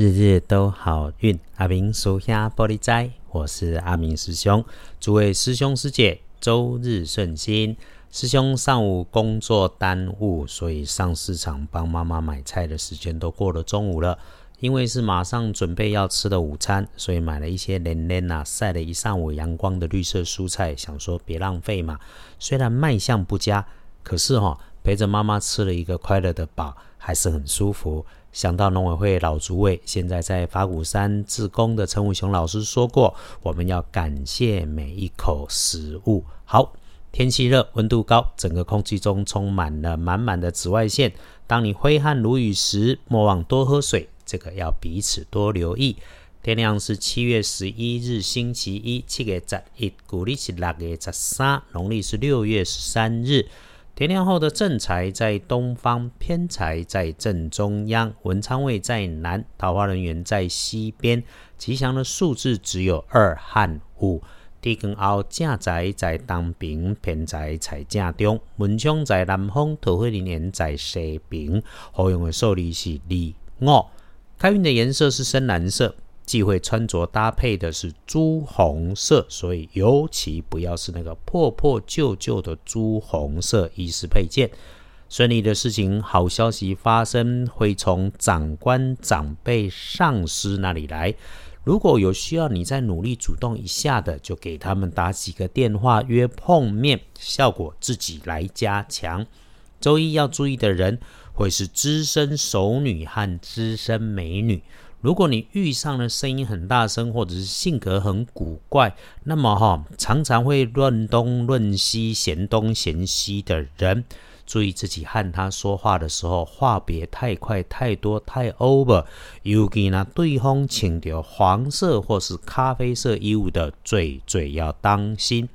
日日都好运，阿明属下玻璃斋，我是阿明师兄。诸位师兄师姐，周日顺心。师兄上午工作耽误，所以上市场帮妈妈买菜的时间都过了中午了。因为是马上准备要吃的午餐，所以买了一些连连呐晒了一上午阳光的绿色蔬菜，想说别浪费嘛。虽然卖相不佳，可是哈陪着妈妈吃了一个快乐的饱，还是很舒服。想到农委会老主委现在在法鼓山自工的陈武雄老师说过，我们要感谢每一口食物。好，天气热，温度高，整个空气中充满了满满的紫外线。当你挥汗如雨时，莫忘多喝水。这个要彼此多留意。天亮是七月十一日，星期一，七月十一，古历是六月十三，农历是六月十三日。天亮后的正财在东方，偏财在正中央，文昌位在南，桃花人员在西边。吉祥的数字只有二和五。地根后正财在东边，偏财在正中，文昌在南方，桃花人缘在西边。好用的数字是二五。开运的颜色是深蓝色，忌讳穿着搭配的是朱红色，所以尤其不要是那个破破旧旧的朱红色衣饰配件。顺利的事情、好消息发生，会从长官、长辈、上司那里来。如果有需要你再努力主动一下的，就给他们打几个电话约碰面，效果自己来加强。周一要注意的人。会是资深熟女和资深美女。如果你遇上了声音很大声，或者是性格很古怪，那么哈，常常会论东论西、嫌东嫌西的人，注意自己和他说话的时候，话别太快、太多、太 over。尤其呢，对方穿着黄色或是咖啡色衣物的，最最要当心。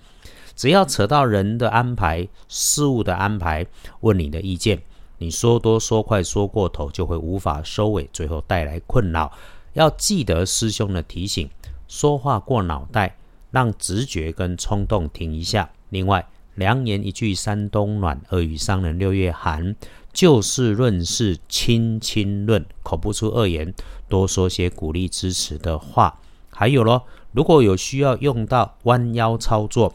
只要扯到人的安排、事物的安排，问你的意见。你说多说快说过头，就会无法收尾，最后带来困扰。要记得师兄的提醒，说话过脑袋，让直觉跟冲动停一下。另外，良言一句三冬暖，恶语伤人六月寒。就事论事，轻轻论，口不出恶言，多说些鼓励支持的话。还有咯，如果有需要用到弯腰操作。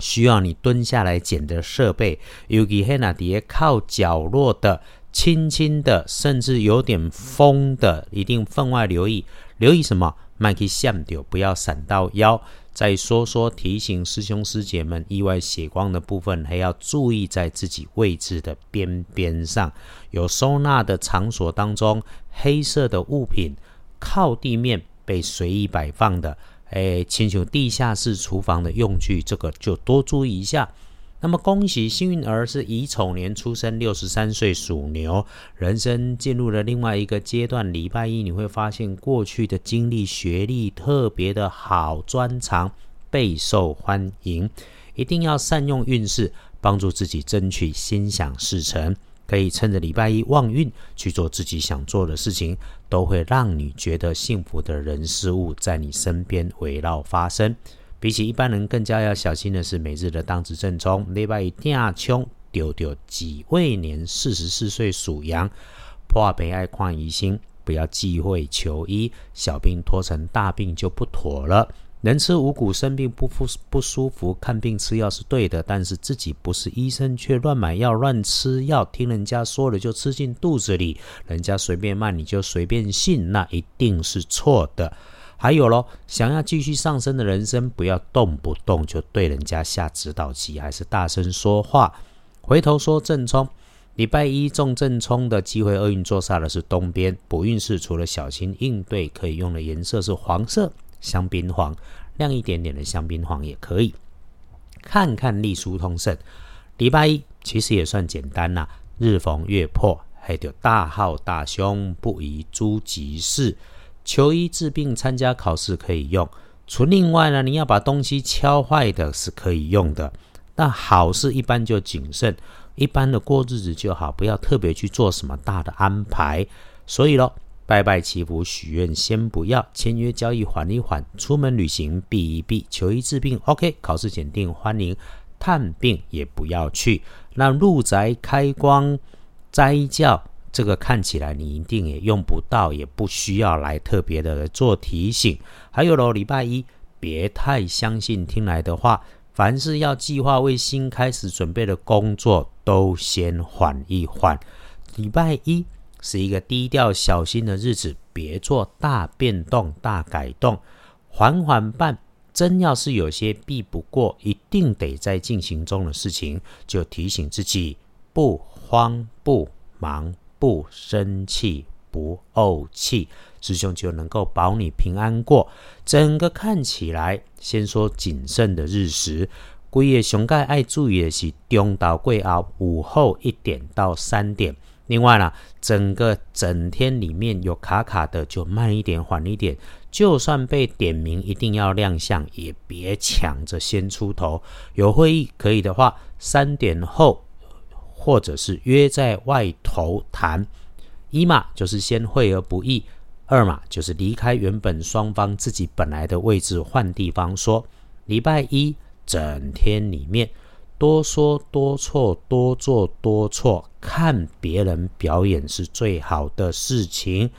需要你蹲下来捡的设备，尤其黑那碟靠角落的、轻轻的，甚至有点风的，一定分外留意。留意什么？麦克向丢，不要闪到腰。再说说提醒师兄师姐们，意外血光的部分，还要注意在自己位置的边边上。有收纳的场所当中，黑色的物品靠地面被随意摆放的。哎，请求地下室厨房的用具，这个就多注意一下。那么，恭喜幸运儿是乙丑年出生，六十三岁属牛，人生进入了另外一个阶段。礼拜一你会发现，过去的经历、学历特别的好，专长备受欢迎。一定要善用运势，帮助自己争取心想事成。可以趁着礼拜一旺运去做自己想做的事情，都会让你觉得幸福的人事物在你身边围绕发生。比起一般人更加要小心的是，每日的当值正冲，礼拜一定要冲丢丢己未年四十四岁属羊，破悲爱看疑心，不要忌讳求医，小病拖成大病就不妥了。能吃五谷生病不不不舒服，看病吃药是对的，但是自己不是医生，却乱买药乱吃药，听人家说了就吃进肚子里，人家随便骂你就随便信，那一定是错的。还有咯，想要继续上升的人生，不要动不动就对人家下指导棋，还是大声说话。回头说正冲，礼拜一中正冲的机会，厄运坐煞的是东边，补运势除了小心应对，可以用的颜色是黄色。香槟黄，亮一点点的香槟黄也可以。看看隶书通胜，礼拜一其实也算简单呐。日逢月破，还有大号大凶，不宜诸吉事。求医治病、参加考试可以用。除另外呢，你要把东西敲坏的是可以用的。那好事一般就谨慎，一般的过日子就好，不要特别去做什么大的安排。所以咯。拜拜祈福许愿先不要，签约交易缓一缓，出门旅行避一避，求医治病 OK，考试检定欢迎，探病也不要去。那入宅开光、斋教、这个看起来你一定也用不到，也不需要来特别的做提醒。还有喽，礼拜一别太相信听来的话，凡是要计划为新开始准备的工作，都先缓一缓。礼拜一是一个低调小心的日子，别做大变动、大改动，缓缓办。真要是有些避不过，一定得在进行中的事情，就提醒自己不慌不忙。不生气，不怄气，师兄就能够保你平安过。整个看起来，先说谨慎的日时，贵夜熊盖爱注意的是中岛贵后午后一点到三点。另外呢，整个整天里面有卡卡的，就慢一点，缓一点。就算被点名一定要亮相，也别抢着先出头。有会议可以的话，三点后。或者是约在外头谈，一嘛就是先会而不议，二嘛就是离开原本双方自己本来的位置换地方说。礼拜一整天里面多说多错多做多错，看别人表演是最好的事情。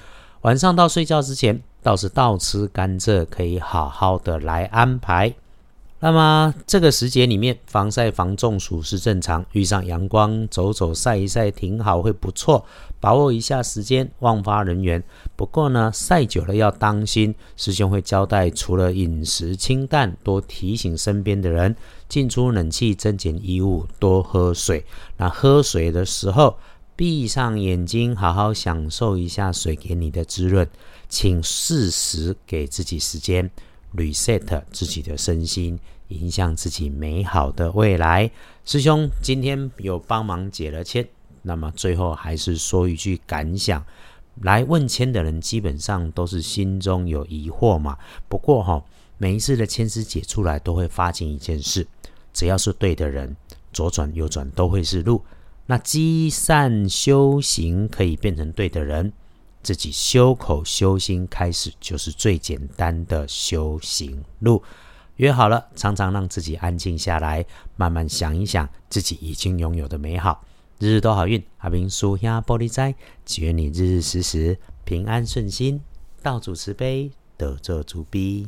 晚上到睡觉之前倒是倒吃甘蔗，可以好好的来安排。那么这个时节里面，防晒防中暑是正常。遇上阳光，走走晒一晒挺好，会不错。把握一下时间，忘发人员。不过呢，晒久了要当心。师兄会交代，除了饮食清淡，多提醒身边的人进出冷气，增减衣物，多喝水。那喝水的时候，闭上眼睛，好好享受一下水给你的滋润。请适时给自己时间。reset 自己的身心，影响自己美好的未来。师兄今天有帮忙解了签，那么最后还是说一句感想：来问签的人基本上都是心中有疑惑嘛。不过哈，每一次的千丝解出来，都会发现一件事：只要是对的人，左转右转都会是路。那积善修行可以变成对的人。自己修口修心，开始就是最简单的修行路。约好了，常常让自己安静下来，慢慢想一想自己已经拥有的美好。日日都好运，阿明叔兄玻璃斋，祈愿你日日时时平安顺心，道主慈悲，得做主逼。